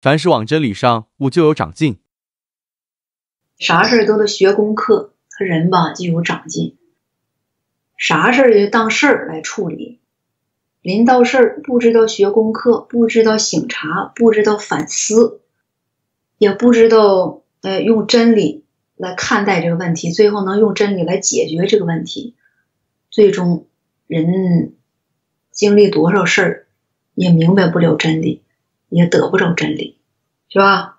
凡是往真理上悟，就有长进。啥事儿都得学功课，他人吧就有长进。啥事儿也当事儿来处理。临到事儿不知道学功课，不知道醒察，不知道反思，也不知道呃用真理来看待这个问题，最后能用真理来解决这个问题。最终人经历多少事儿，也明白不了真理，也得不着真理，是吧？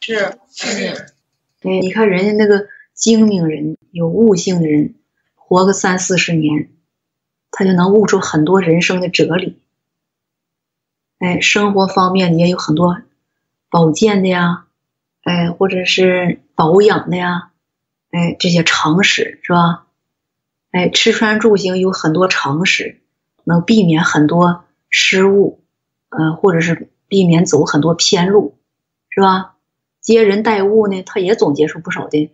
是是。对，你看人家那个精明人、有悟性的人，活个三四十年，他就能悟出很多人生的哲理。哎，生活方面也有很多保健的呀，哎，或者是保养的呀，哎，这些常识是吧？哎，吃穿住行有很多常识，能避免很多失误，呃，或者是避免走很多偏路，是吧？接人待物呢，他也总结出不少的，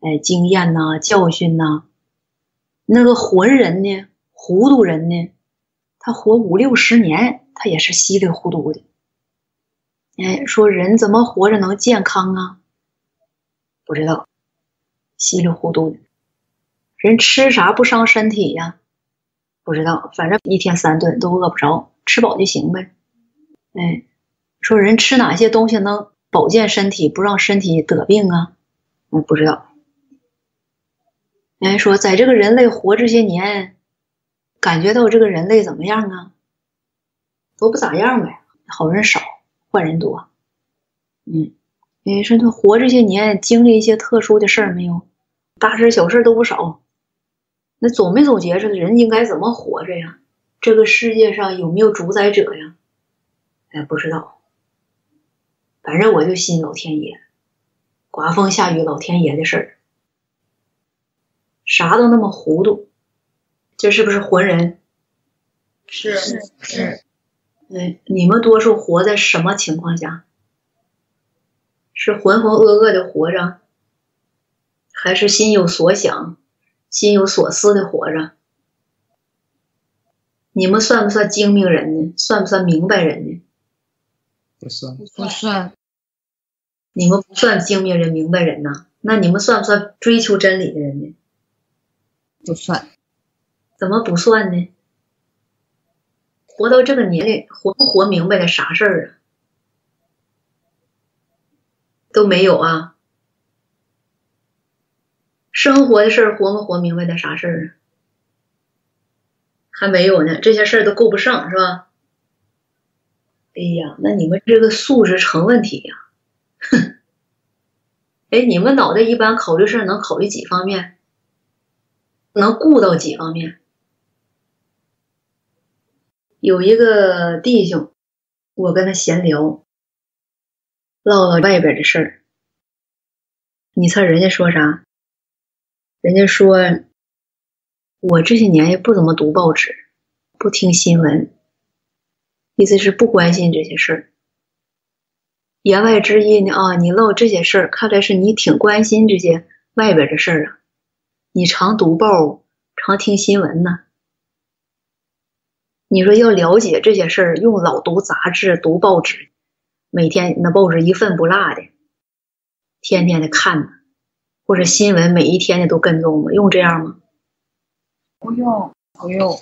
哎，经验呐、教训呐。那个浑人呢，糊涂人呢，他活五六十年，他也是稀里糊涂的。哎，说人怎么活着能健康啊？不知道，稀里糊涂的。人吃啥不伤身体呀？不知道，反正一天三顿都饿不着，吃饱就行呗。哎，说人吃哪些东西能？保健身体，不让身体得病啊！我不知道。人说，在这个人类活这些年，感觉到这个人类怎么样啊？都不咋样呗，好人少，坏人多。嗯，人说他活这些年，经历一些特殊的事儿没有？大事小事都不少。那总没总结出人应该怎么活着呀？这个世界上有没有主宰者呀？哎，不知道。反正我就信老天爷，刮风下雨老天爷的事儿，啥都那么糊涂，这是不是浑人？是是。嗯，你们多数活在什么情况下？是浑浑噩噩的活着，还是心有所想、心有所思的活着？你们算不算精明人呢？算不算明白人呢？不算，不算。你们不算精明人、明白人呐？那你们算不算追求真理的人呢？不算。怎么不算呢？活到这个年龄，活不活明白了啥事儿啊？都没有啊。生活的事儿，活没活明白的啥事儿啊？还没有呢，这些事儿都够不上，是吧？哎呀，那你们这个素质成问题呀！哼，哎，你们脑袋一般考虑事能考虑几方面？能顾到几方面？有一个弟兄，我跟他闲聊，唠唠外边的事儿。你猜人家说啥？人家说，我这些年也不怎么读报纸，不听新闻。意思是不关心这些事儿，言外之意呢啊，你唠这些事儿，看来是你挺关心这些外边的事儿啊。你常读报，常听新闻呢。你说要了解这些事儿，用老读杂志、读报纸，每天那报纸一份不落的，天天的看呢，或者新闻每一天的都跟踪吗？用这样吗？不用，不用。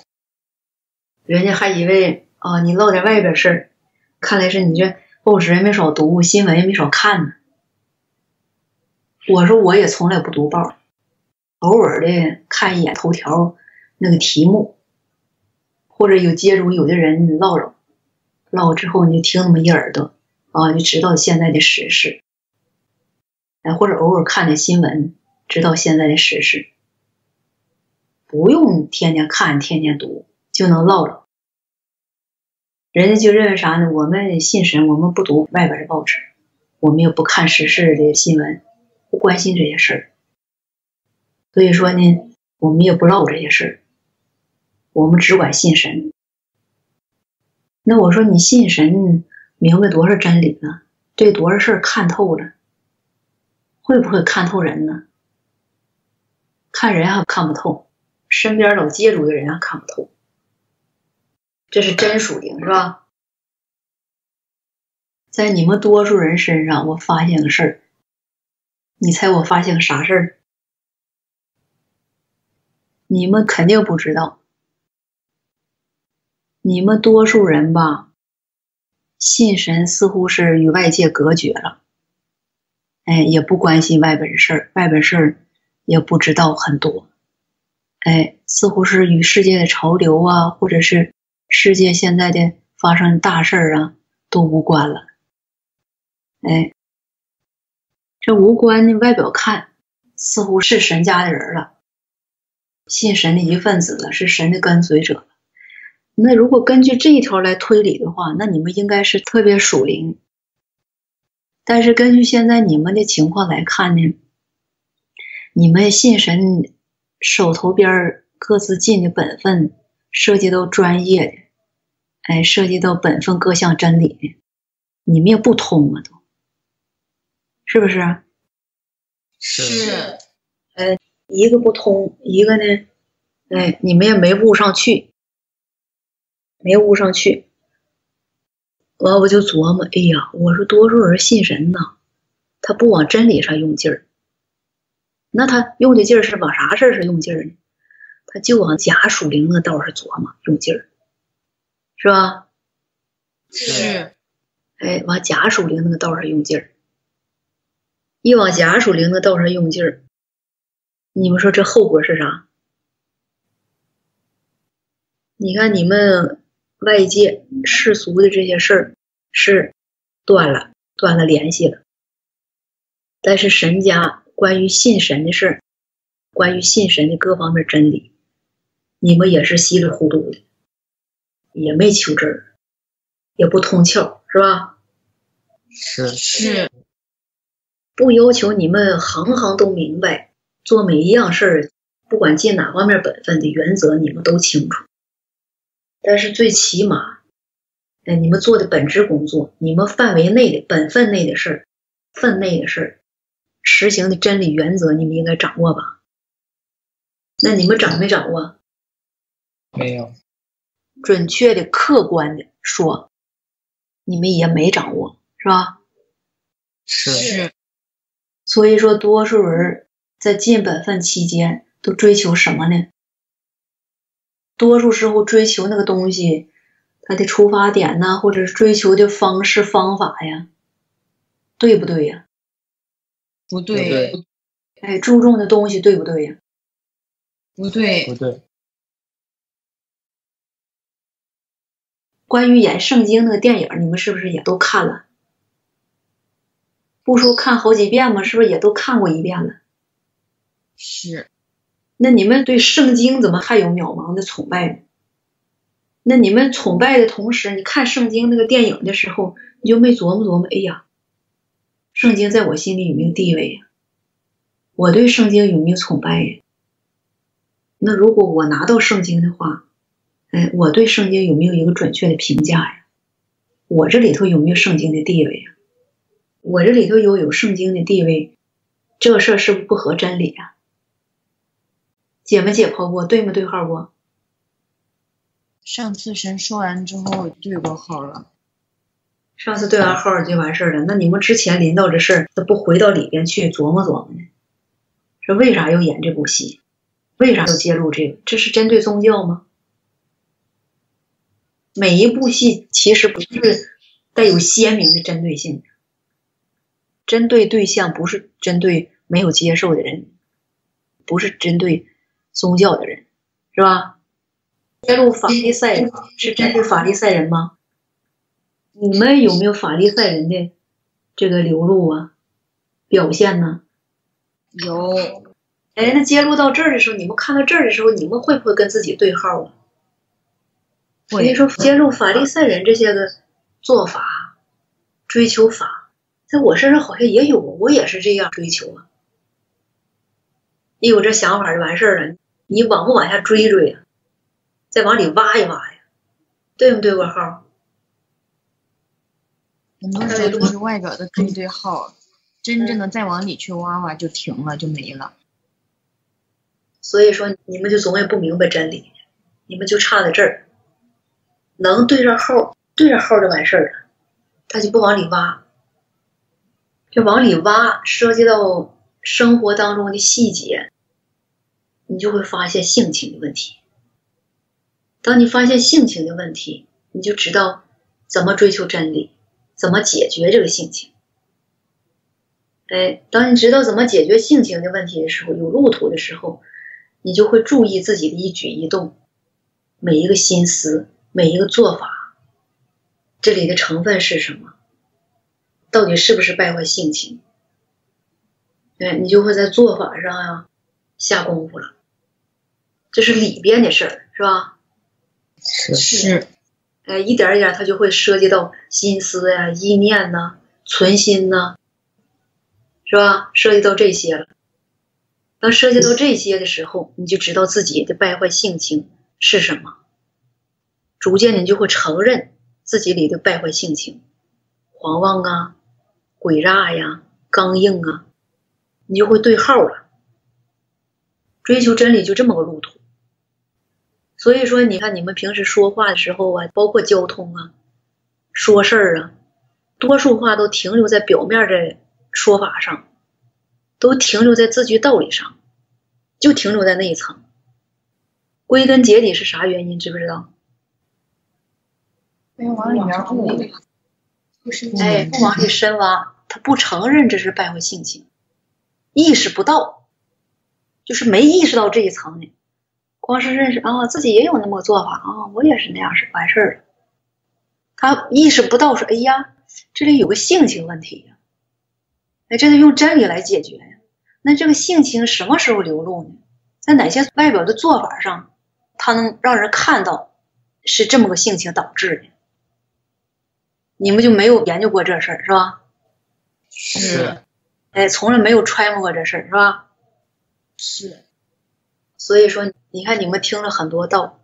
人家还以为。啊，你唠点外边事儿，看来是你这报纸也没少读，新闻也没少看呢。我说我也从来不读报，偶尔的看一眼头条那个题目，或者有接触有的人唠唠，唠之后你就听那么一耳朵啊，就知道现在的时事。哎，或者偶尔看点新闻，知道现在的时事，不用天天看，天天读，就能唠唠。人家就认为啥呢？我们信神，我们不读外边的报纸，我们也不看时事的新闻，不关心这些事儿。所以说呢，我们也不唠这些事儿，我们只管信神。那我说你信神，明白多少真理呢？对多少事儿看透了？会不会看透人呢？看人还看不透，身边老接触的人还看不透。这是真属灵是吧？在你们多数人身上，我发现个事儿。你猜我发现个啥事儿？你们肯定不知道。你们多数人吧，信神似乎是与外界隔绝了，哎，也不关心外边的事儿，外边事儿也不知道很多，哎，似乎是与世界的潮流啊，或者是世界现在的发生大事儿啊，都无关了，哎，这无关的外表看，似乎是神家的人了，信神的一份子了，是神的跟随者。那如果根据这一条来推理的话，那你们应该是特别属灵。但是根据现在你们的情况来看呢，你们信神手头边各自尽的本分，涉及到专业的，哎，涉及到本分各项真理的，你们也不通啊，都是不是？是。呃，一个不通，一个呢，哎，你们也没悟上去。没悟上去，完我就琢磨，哎呀，我说多数人信神呐，他不往真理上用劲儿，那他用的劲儿是往啥事儿上用劲儿呢？他就往假属灵的道上琢磨用劲儿，是吧？是。哎，往甲属灵那个道上用劲儿，一往甲属灵的道上用劲儿，你们说这后果是啥？你看你们。外界世俗的这些事儿是断了，断了联系了。但是神家关于信神的事儿，关于信神的各方面真理，你们也是稀里糊涂的，也没求真儿，也不通窍，是吧？是是，不要求你们行行都明白，做每一样事儿，不管尽哪方面本分的原则，你们都清楚。但是最起码，哎，你们做的本职工作，你们范围内的本分内的事儿，分内的事儿，实行的真理原则，你们应该掌握吧？那你们掌没掌握？没有。准确的、客观的说，你们也没掌握，是吧？是。所以说，多数人在尽本分期间都追求什么呢？多数时候追求那个东西，它的出发点呢，或者是追求的方式方法呀，对不对呀？不对。哎，注重的东西对不对呀？不对。不对。关于演圣经那个电影，你们是不是也都看了？不说看好几遍吗？是不是也都看过一遍了？是。那你们对圣经怎么还有渺茫的崇拜呢？那你们崇拜的同时，你看圣经那个电影的时候，你就没琢磨琢磨？哎呀，圣经在我心里有没有地位呀？我对圣经有没有崇拜呀？那如果我拿到圣经的话，哎，我对圣经有没有一个准确的评价呀？我这里头有没有圣经的地位呀？我这里头有有圣经的地位，这个事儿是不是不合真理啊？解没解剖过？对没对号过？上次神说完之后对过号了。上次对完号就完事儿了。那你们之前临到这事儿，咋不回到里边去琢磨琢磨呢？说为啥要演这部戏？为啥要揭露这个？这是针对宗教吗？每一部戏其实不是带有鲜明的针对性的，针对对象不是针对没有接受的人，不是针对。宗教的人是吧？揭露法利赛人是针对法利赛人吗？你们有没有法利赛人的这个流露啊？表现呢？有。哎，那揭露到这儿的时候，你们看到这儿的时候，你们会不会跟自己对号啊？所以说，接受法利赛人这些个做法、追求法，在我身上好像也有，我也是这样追求啊。一有这想法就完事儿了。你往不往下追追呀？再往里挖一挖呀？对不对？我号？很多时候都是外表的对对号，真正的再往里去挖挖就停了，就没了。所以说，你们就总也不明白真理，你们就差在这儿，能对上号，对上号就完事儿了。他就不往里挖。这往里挖，涉及到生活当中的细节，你就会发现性情的问题。当你发现性情的问题，你就知道怎么追求真理，怎么解决这个性情。哎，当你知道怎么解决性情的问题的时候，有路途的时候，你就会注意自己的一举一动，每一个心思，每一个做法，这里的成分是什么？到底是不是败坏性情？哎，你就会在做法上呀下功夫了。这是里边的事儿，是吧？是是，哎，一点一点，它就会涉及到心思呀、意念呐、存心呐，是吧？涉及到这些了。当涉及到这些的时候，你就知道自己的败坏性情是什么。逐渐你就会承认自己里的败坏性情，狂妄啊、诡诈呀、刚硬啊，你就会对号了。追求真理就这么个路途。所以说，你看你们平时说话的时候啊，包括交通啊、说事儿啊，多数话都停留在表面的说法上，都停留在字句道理上，就停留在那一层。归根结底是啥原因？知不知道？没有往里面悟，就是哎，不往里深挖，他不承认这是败坏性情，意识不到，就是没意识到这一层呢。光是认识啊，自己也有那么个做法啊，我也是那样是完事儿了。他意识不到说，哎呀，这里有个性情问题呀，哎，这得用真理来解决呀。那这个性情什么时候流露呢？在哪些外表的做法上，他能让人看到是这么个性情导致的？你们就没有研究过这事儿是吧？是，哎，从来没有揣摩过这事儿是吧？是，所以说，你看你们听了很多道，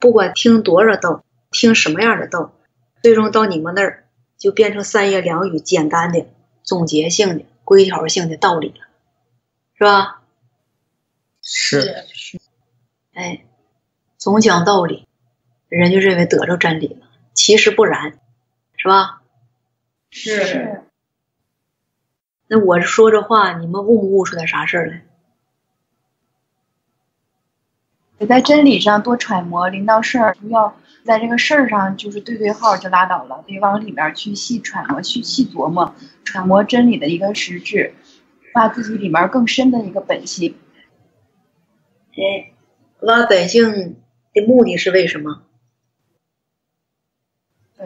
不管听多少道，听什么样的道，最终到你们那儿就变成三言两语、简单的、总结性的、规条性的道理了，是吧？是是，哎，总讲道理，人就认为得着真理了，其实不然，是吧？是，那我说这话，你们悟不悟出点啥事儿来？得在真理上多揣摩，临到事儿不要在这个事儿上就是对对号就拉倒了，得往里面去细揣摩、去细琢磨，揣摩真理的一个实质，把自己里面更深的一个本性。哎，挖本性的目的是为什么？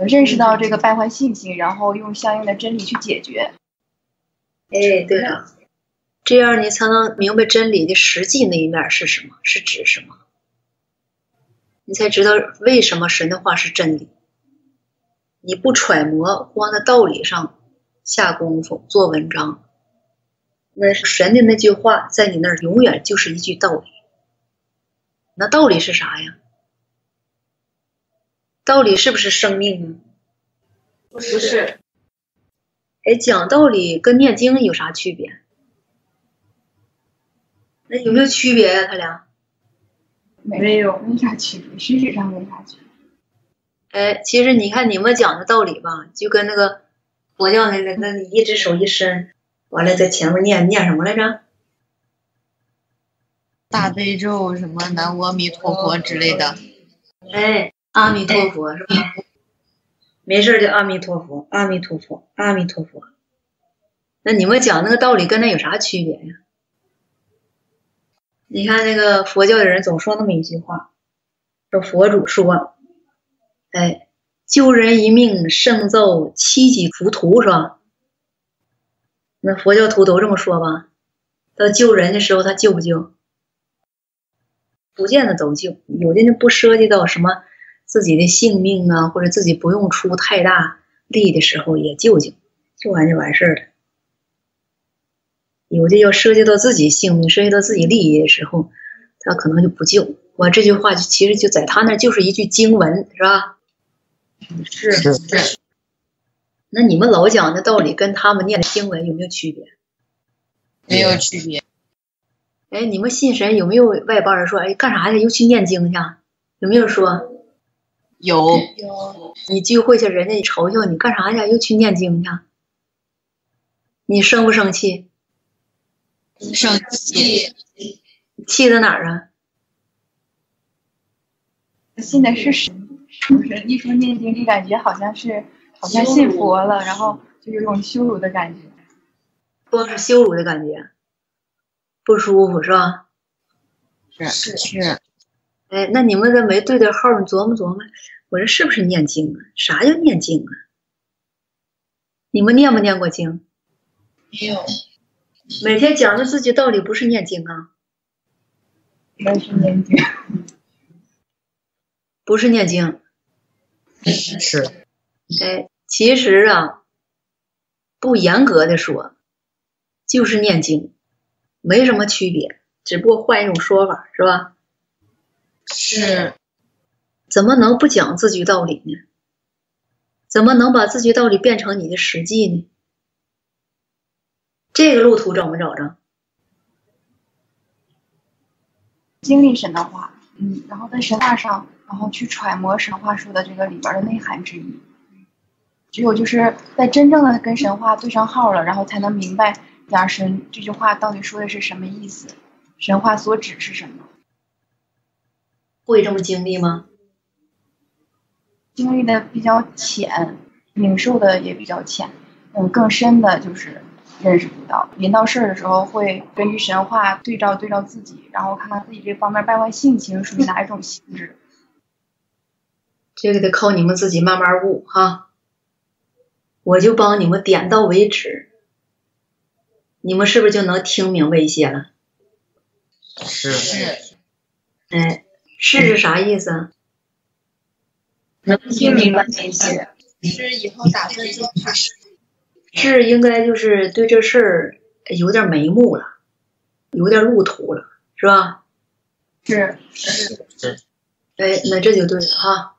认识到这个败坏信息，然后用相应的真理去解决。哎，对了，这样你才能明白真理的实际那一面是什么，是指什么。你才知道为什么神的话是真理。你不揣摩，光在道理上下功夫做文章，那神的那句话在你那儿永远就是一句道理。那道理是啥呀？道理是不是生命啊？不是，哎，讲道理跟念经有啥区别？那有没有区别呀、他俩？没有，没啥区别，实质上没啥区别。哎，其实你看你们讲的道理吧，就跟那个佛教那个，那你一只手一伸，完了在前面念念什么来着？大悲咒什么南无阿弥陀佛之类的，哎，阿弥陀佛是吧？没事就阿弥陀佛，阿弥陀佛，阿弥陀佛。那你们讲那个道理跟那有啥区别呀？你看那个佛教的人总说那么一句话，说佛祖说，哎，救人一命胜造七级浮屠，是吧？那佛教徒都这么说吧？到救人的时候，他救不救？不见得都救，有的人不涉及到什么自己的性命啊，或者自己不用出太大力的时候也救救，救完就完事儿了。有的要涉及到自己性命、涉及到自己利益的时候，他可能就不救。我这句话就其实就在他那就是一句经文，是吧？是是那你们老讲的道理跟他们念的经文有没有区别？没有区别。哎，你们信神有没有外邦人说，哎，干啥去？又去念经去？有没有说？有有你聚会去，人家瞅瞅你干啥去？又去念经去？你生不生气？生气，气在哪儿啊？信的是神，是不是？一说念经，就感觉好像是好像信佛了，然后就有种羞辱的感觉。光是羞辱的感觉，不舒服是吧？是是，哎，那你们这没对对号，你琢磨琢磨，我这是不是念经啊？啥叫念经啊？你们念没念过经？没有每天讲的自己道理，不是念经啊？那是念经，不是念经。是哎，其实啊，不严格的说，就是念经，没什么区别，只不过换一种说法，是吧？是怎么能不讲自居道理呢？怎么能把自居道理变成你的实际呢？这个路途找没找着？经历神的话，嗯，然后在神话上，然后去揣摩神话书的这个里边的内涵之一。只有就是在真正的跟神话对上号了，然后才能明白假神这句话到底说的是什么意思，神话所指是什么。会这么经历吗？经历的比较浅，领受的也比较浅，嗯，更深的就是认识不到。临到事儿的时候，会根据神话对照对照自己，然后看看自己这方面败坏性情属于哪一种性质。这个得靠你们自己慢慢悟哈。我就帮你们点到为止，你们是不是就能听明白一些了？是是，哎，是是啥意思啊？能听明白一些，是以后打算做法是应该就是对这事儿有点眉目了，有点路途了，是吧？是是是哎，那这就对了哈。